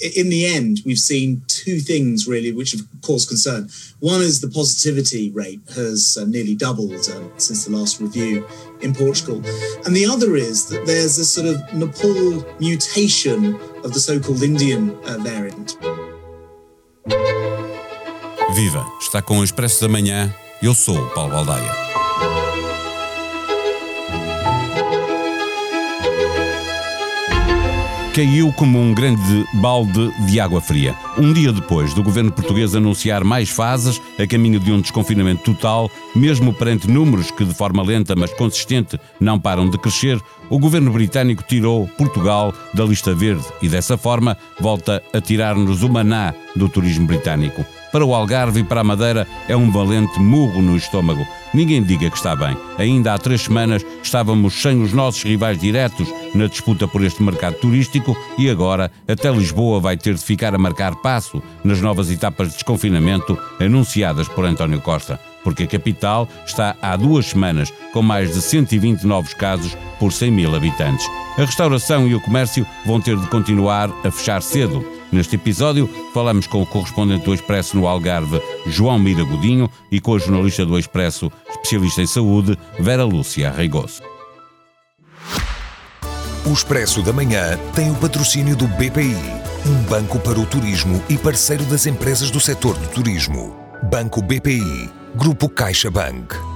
in the end, we've seen two things really which have caused concern. One is the positivity rate has uh, nearly doubled um, since the last review in Portugal. And the other is that there's a sort of Nepal mutation of the so called Indian uh, variant. Viva! Está com o Expresso da Manhã. Eu sou Paulo Baldaia. Caiu como um grande balde de água fria. Um dia depois do governo português anunciar mais fases a caminho de um desconfinamento total, mesmo perante números que de forma lenta mas consistente não param de crescer, o governo britânico tirou Portugal da lista verde e dessa forma volta a tirar-nos o maná do turismo britânico. Para o Algarve e para a Madeira é um valente murro no estômago. Ninguém diga que está bem. Ainda há três semanas estávamos sem os nossos rivais diretos na disputa por este mercado turístico e agora até Lisboa vai ter de ficar a marcar passo nas novas etapas de desconfinamento anunciadas por António Costa, porque a capital está há duas semanas com mais de 120 novos casos por 100 mil habitantes. A restauração e o comércio vão ter de continuar a fechar cedo. Neste episódio, falamos com o correspondente do Expresso no Algarve, João Mira Godinho, e com a jornalista do Expresso, especialista em saúde, Vera Lúcia Reigoso. O Expresso da Manhã tem o patrocínio do BPI, um banco para o turismo e parceiro das empresas do setor do turismo. Banco BPI, Grupo CaixaBank.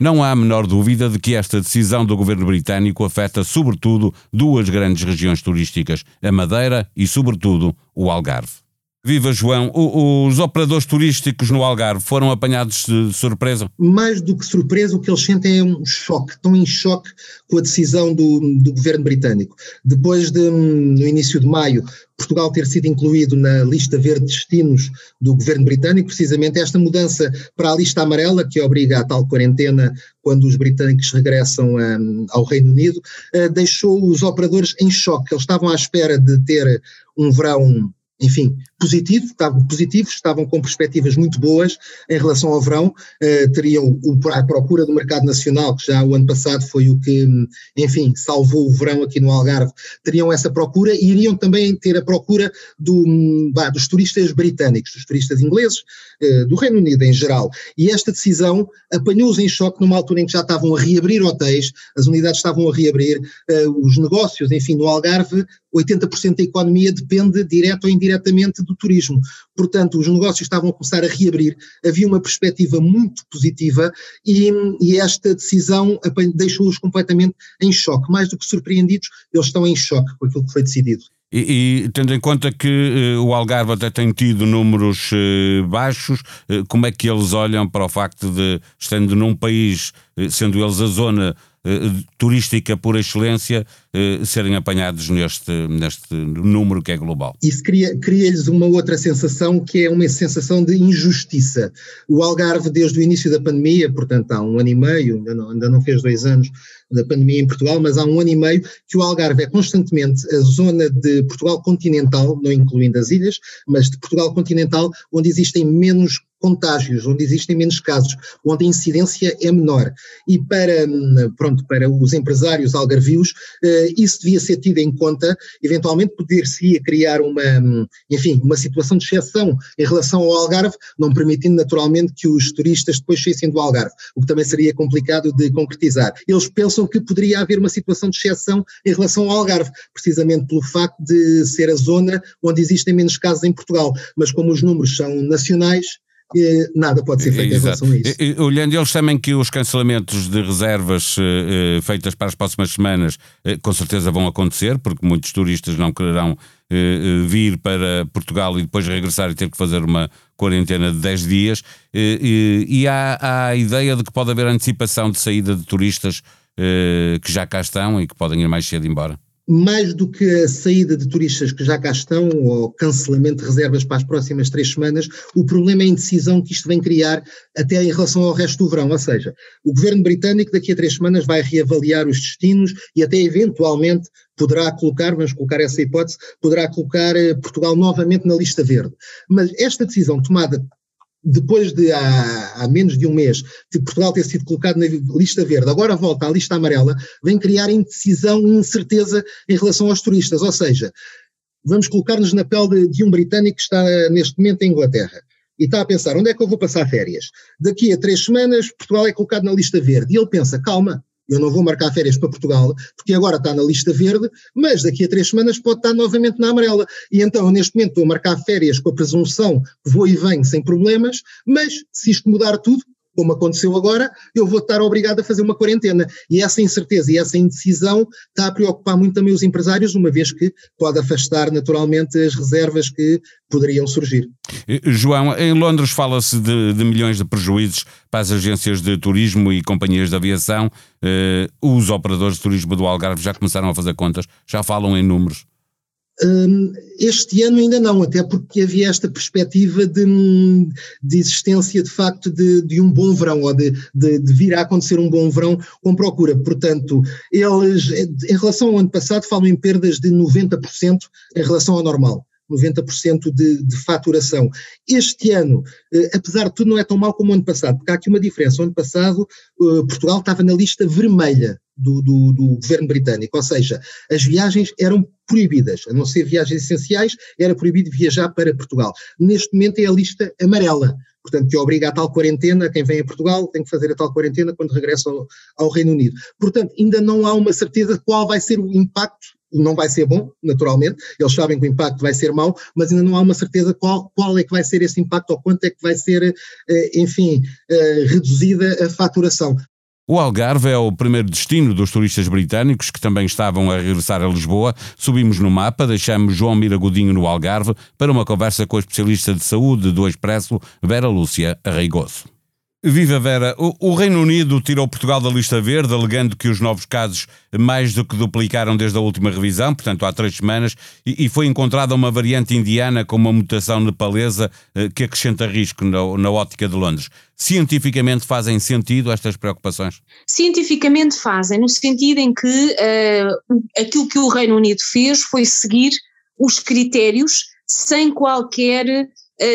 Não há a menor dúvida de que esta decisão do governo britânico afeta sobretudo duas grandes regiões turísticas, a Madeira e, sobretudo, o Algarve. Viva João, o, os operadores turísticos no Algarve foram apanhados de surpresa? Mais do que surpresa, o que eles sentem é um choque, estão em choque com a decisão do, do governo britânico. Depois de, no início de maio, Portugal ter sido incluído na lista verde de destinos do governo britânico, precisamente esta mudança para a lista amarela, que obriga a tal quarentena quando os britânicos regressam um, ao Reino Unido, uh, deixou os operadores em choque. Eles estavam à espera de ter um verão enfim, positivo, estavam positivos, estavam com perspectivas muito boas em relação ao verão, uh, teriam o, a procura do mercado nacional, que já o ano passado foi o que, enfim, salvou o verão aqui no Algarve, teriam essa procura e iriam também ter a procura do, bah, dos turistas britânicos, dos turistas ingleses, do Reino Unido em geral. E esta decisão apanhou-os em choque numa altura em que já estavam a reabrir hotéis, as unidades estavam a reabrir, uh, os negócios, enfim, no Algarve 80% da economia depende direto ou indiretamente do turismo. Portanto, os negócios estavam a começar a reabrir, havia uma perspectiva muito positiva e, e esta decisão deixou-os completamente em choque. Mais do que surpreendidos, eles estão em choque com aquilo que foi decidido. E, e, tendo em conta que uh, o Algarve até tem tido números uh, baixos, uh, como é que eles olham para o facto de, estando num país, sendo eles a zona turística por excelência, eh, serem apanhados neste, neste número que é global. Isso cria-lhes cria uma outra sensação que é uma sensação de injustiça. O Algarve, desde o início da pandemia, portanto há um ano e meio, ainda não, ainda não fez dois anos da pandemia em Portugal, mas há um ano e meio que o Algarve é constantemente a zona de Portugal continental, não incluindo as ilhas, mas de Portugal continental, onde existem menos contágios, onde existem menos casos, onde a incidência é menor. E para, pronto, para os empresários algarvios, eh, isso devia ser tido em conta, eventualmente poder-se criar uma, enfim, uma situação de exceção em relação ao Algarve, não permitindo naturalmente que os turistas depois saíssem do Algarve, o que também seria complicado de concretizar. Eles pensam que poderia haver uma situação de exceção em relação ao Algarve, precisamente pelo facto de ser a zona onde existem menos casos em Portugal, mas como os números são nacionais, nada pode ser feito Exato. em relação a isso. Olhando, eles temem que os cancelamentos de reservas uh, feitas para as próximas semanas uh, com certeza vão acontecer, porque muitos turistas não quererão vir para Portugal e depois regressar e ter que fazer uma quarentena de 10 dias. e, e há, há, a ideia de que pode haver antecipação de saída de turistas que já cá estão e que podem ir mais cedo embora mais do que a saída de turistas que já cá estão ou cancelamento de reservas para as próximas três semanas, o problema é a indecisão que isto vem criar até em relação ao resto do verão. Ou seja, o governo britânico daqui a três semanas vai reavaliar os destinos e até eventualmente poderá colocar, vamos colocar essa hipótese, poderá colocar eh, Portugal novamente na lista verde. Mas esta decisão tomada depois de há, há, menos de um mês de Portugal ter sido colocado na lista verde, agora volta à lista amarela, vem criar indecisão e incerteza em relação aos turistas. Ou seja, vamos colocar-nos na pele de, de um britânico que está neste momento em Inglaterra e está a pensar onde é que eu vou passar férias. Daqui a três semanas, Portugal é colocado na lista verde. E ele pensa: calma, eu não vou marcar férias para Portugal, porque agora está na lista verde, mas daqui a três semanas pode estar novamente na amarela. E então, neste momento, estou a marcar férias com a presunção que vou e venho sem problemas, mas se isto mudar tudo, como aconteceu agora, eu vou estar obrigado a fazer uma quarentena. E essa incerteza e essa indecisão está a preocupar muito também os empresários, uma vez que pode afastar naturalmente as reservas que poderiam surgir. João, em Londres fala-se de, de, milhões de prejuízos para as agências de turismo e companhias de aviação. Uh, os operadores de turismo do Algarve já começaram a fazer contas, já falam em números. Um, este ano ainda não, até porque havia esta perspectiva de, de existência de facto de, de, um bom verão, ou de, de, de, vir a acontecer um bom verão com procura. Portanto, eles, em relação ao ano passado, falam em perdas de 90% em relação ao normal. 90% de, de faturação. Este ano, eh, apesar de tudo, não é tão mal como o ano passado, porque há aqui uma diferença. O ano passado, eh, Portugal estava na lista vermelha do, do, do, governo britânico, ou seja, as viagens eram proibidas, a não ser viagens essenciais, era proibido viajar para Portugal. Neste momento é a lista amarela, portanto, que obriga a tal quarentena, quem vem a Portugal tem que fazer a tal quarentena quando regressa ao, ao Reino Unido. Portanto, ainda não há uma certeza de qual vai ser o impacto não vai ser bom, naturalmente, eles sabem que o impacto vai ser mau, mas ainda não há uma certeza qual, qual é que vai ser esse impacto ou quanto é que vai ser, eh, enfim, eh, reduzida a faturação. O Algarve é o primeiro destino dos turistas britânicos que também estavam a regressar a Lisboa. Subimos no mapa, deixamos João Miragodinho no Algarve para uma conversa com a especialista de saúde do Expresso, Vera Lúcia Arreigoso. Viva Vera, o, Reino Unido tirou Portugal da lista verde, alegando que os novos casos mais do que duplicaram desde a última revisão, portanto há três semanas, e, foi encontrada uma variante indiana com uma mutação nepalesa eh, que acrescenta risco na, na ótica de Londres. Cientificamente fazem sentido estas preocupações? Cientificamente fazem, no sentido em que uh, aquilo que o Reino Unido fez foi seguir os critérios sem qualquer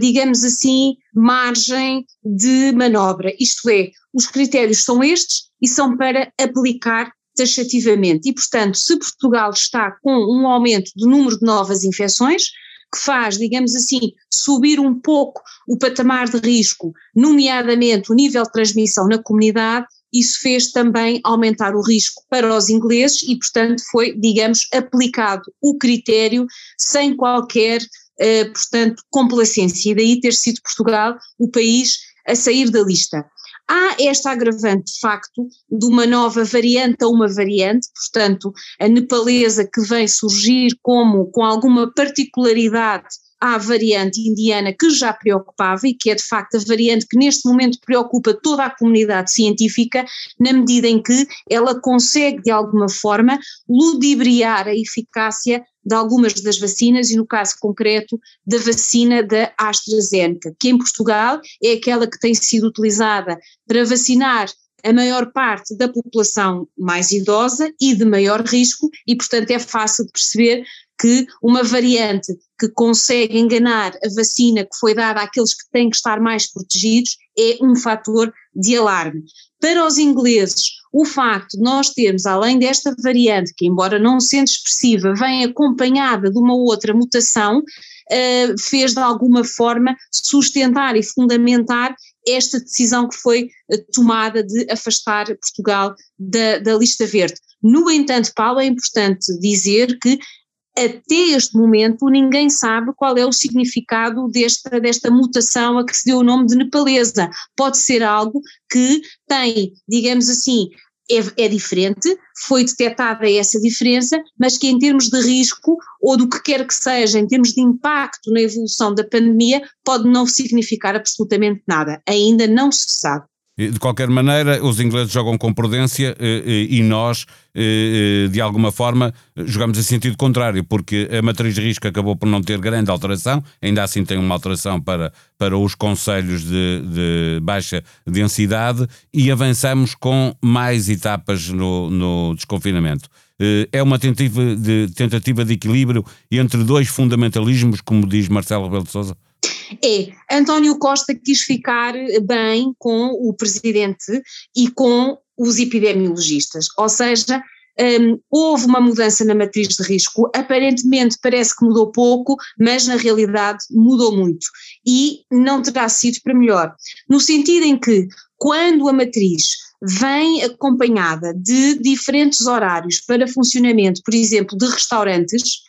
digamos assim, margem de manobra. Isto é, os critérios são estes e são para aplicar taxativamente. E, portanto, se Portugal está com um aumento do número de novas infecções, que faz, digamos assim, subir um pouco o patamar de risco, nomeadamente o nível de transmissão na comunidade, isso fez também aumentar o risco para os ingleses e, portanto, foi, digamos, aplicado o critério sem qualquer uh, portanto, complacência, e daí ter sido Portugal o país a sair da lista. Há esta agravante, de facto, de uma nova variante a uma variante, portanto, a nepalesa que vem surgir como com alguma particularidade à variante indiana que já preocupava e que é de facto a variante que neste momento preocupa toda a comunidade científica, na medida em que ela consegue de alguma forma ludibriar a eficácia de algumas das vacinas e no caso concreto da vacina da AstraZeneca, que em Portugal é aquela que tem sido utilizada para vacinar a maior parte da população mais idosa e de maior risco, e portanto é fácil de perceber que uma variante que consegue enganar a vacina que foi dada àqueles que têm que estar mais protegidos é um fator de alarme. Para os ingleses, o facto de nós termos, além desta variante, que embora não sendo expressiva, vem acompanhada de uma outra mutação, uh, fez de alguma forma sustentar e fundamentar esta decisão que foi uh, tomada de afastar Portugal da, da lista verde. No entanto, Paulo, é importante dizer que até este momento ninguém sabe qual é o significado desta, desta mutação a que se deu o nome de nepalesa. Pode ser algo que tem, digamos assim, é, é, diferente, foi detectada essa diferença, mas que em termos de risco ou do que quer que seja, em termos de impacto na evolução da pandemia, pode não significar absolutamente nada. Ainda não se sabe. De qualquer maneira, os ingleses jogam com prudência eh, eh, e nós, eh, de alguma forma, jogamos em sentido contrário, porque a matriz de risco acabou por não ter grande alteração, ainda assim tem uma alteração para, para os conselhos de, de baixa densidade e avançamos com mais etapas no, no desconfinamento. É uma tentativa de, tentativa de equilíbrio entre dois fundamentalismos, como diz Marcelo Rebelo de Sousa? É António Costa quis ficar bem com o presidente e com os epidemiologistas, ou seja, um, houve uma mudança na matriz de risco, aparentemente parece que mudou pouco, mas na realidade mudou muito. E não terá sido para melhor, no sentido em que quando a matriz vem acompanhada de diferentes horários para funcionamento, por exemplo, de restaurantes,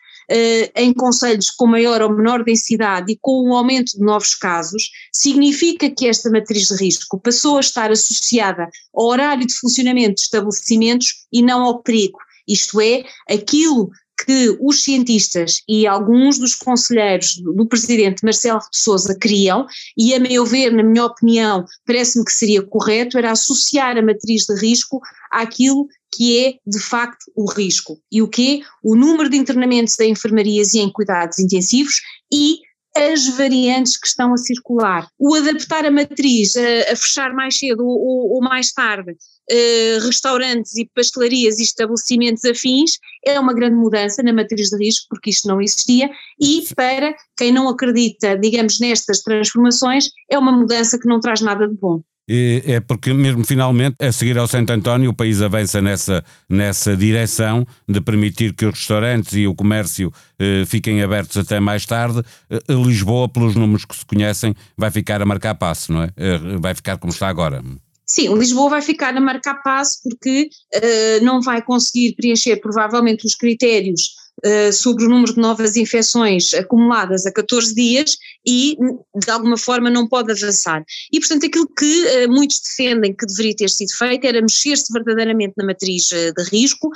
em conselhos com maior ou menor densidade e com o aumento de novos casos, significa que esta matriz de risco passou a estar associada ao horário de funcionamento de estabelecimentos e não ao perigo. Isto é, aquilo que os cientistas e alguns dos conselheiros do presidente Marcelo de Souza queriam, e a meu ver, na minha opinião, parece-me que seria correto, era associar a matriz de risco àquilo que é de facto o risco. E o que O número de internamentos em enfermarias e em cuidados intensivos e as variantes que estão a circular. O adaptar a matriz, a, a fechar mais cedo ou, ou mais tarde, uh, restaurantes e pastelarias e estabelecimentos afins, é uma grande mudança na matriz de risco, porque isto não existia, e para quem não acredita, digamos, nestas transformações, é uma mudança que não traz nada de bom é porque mesmo finalmente, a seguir ao Santo António, o país avança nessa, nessa direção de permitir que os restaurantes e o comércio eh, fiquem abertos até mais tarde. Eh, Lisboa, pelos números que se conhecem, vai ficar a marcar passo, não é? Eh, vai ficar como está agora. Sim, Lisboa vai ficar a marcar passo porque uh, não vai conseguir preencher provavelmente os critérios uh, sobre o número de novas infecções acumuladas a 14 dias e de alguma forma não pode avançar. E portanto aquilo que uh, muitos defendem que deveria ter sido feito era mexer-se verdadeiramente na matriz de risco,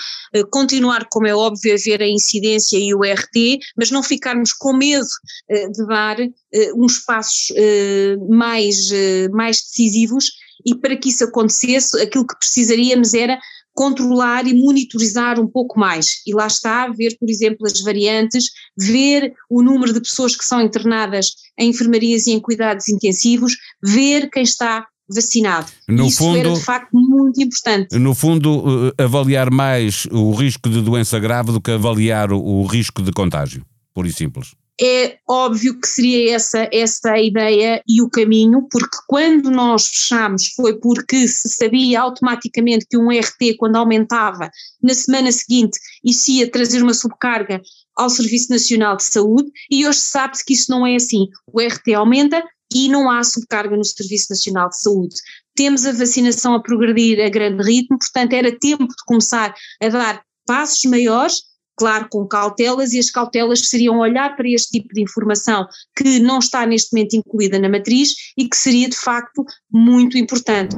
continuar como é óbvio a ver a incidência e o RT, mas não ficarmos com medo de dar uns passos mais, mais decisivos e para que isso acontecesse, aquilo que precisaríamos era controlar e monitorizar um pouco mais. E lá está, ver, por exemplo, as variantes, ver o número de pessoas que são internadas em enfermarias e em cuidados intensivos, ver quem está vacinado. No Isso fundo, era de facto muito importante. No fundo, eh, avaliar mais o risco de doença grave do que avaliar o risco de contágio, por e simples é óbvio que seria essa, essa a ideia e o caminho, porque quando nós fechamos foi porque se sabia automaticamente que um RT, quando aumentava, na semana seguinte, isso ia trazer uma subcarga ao Serviço Nacional de Saúde, e hoje sabe-se que isso não é assim. O RT aumenta e não há subcarga no Serviço Nacional de Saúde. Temos a vacinação a progredir a grande ritmo, portanto era tempo de começar a dar passos maiores claro, com cautelas, e as cautelas seriam olhar para este tipo de informação que não está neste momento incluída na matriz e que seria de facto muito importante.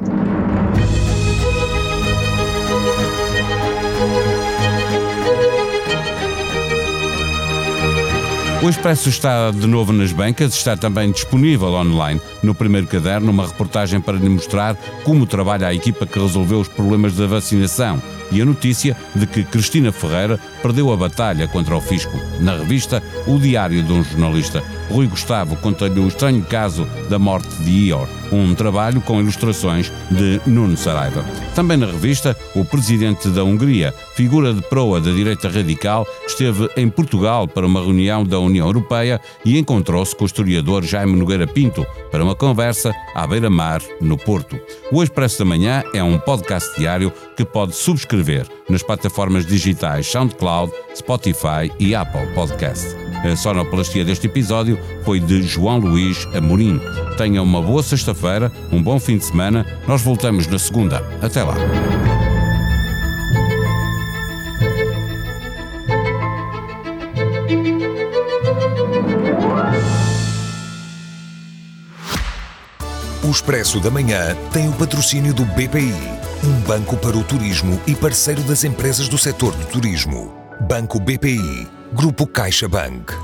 O Expresso está de novo nas bancas, está também disponível online. No primeiro caderno, uma reportagem para lhe mostrar como trabalha a equipa que resolveu os problemas da vacinação e a notícia de que Cristina Ferreira perdeu a batalha contra o fisco. Na revista, o diário de um jornalista. Rui Gustavo conta-lhe o estranho caso da morte de Ior, um trabalho com ilustrações de Nuno Saraiva. Também na revista, o presidente da Hungria, figura de proa da direita radical, esteve em Portugal para uma reunião da União Europeia e encontrou-se com o historiador Jaime Nogueira Pinto para uma conversa à beira-mar, no Porto. O Expresso da Manhã é um podcast diário que pode subscrever nas plataformas digitais SoundCloud, Spotify e Apple Podcast. A sonoplastia deste episódio foi de João Luís Amorim. Tenha uma boa sexta-feira, um bom fim de semana. Nós voltamos na segunda. Até lá. O Expresso da Manhã tem o patrocínio do BPI, um banco para o turismo e parceiro das empresas do setor do turismo. Banco BPI, Grupo CaixaBank.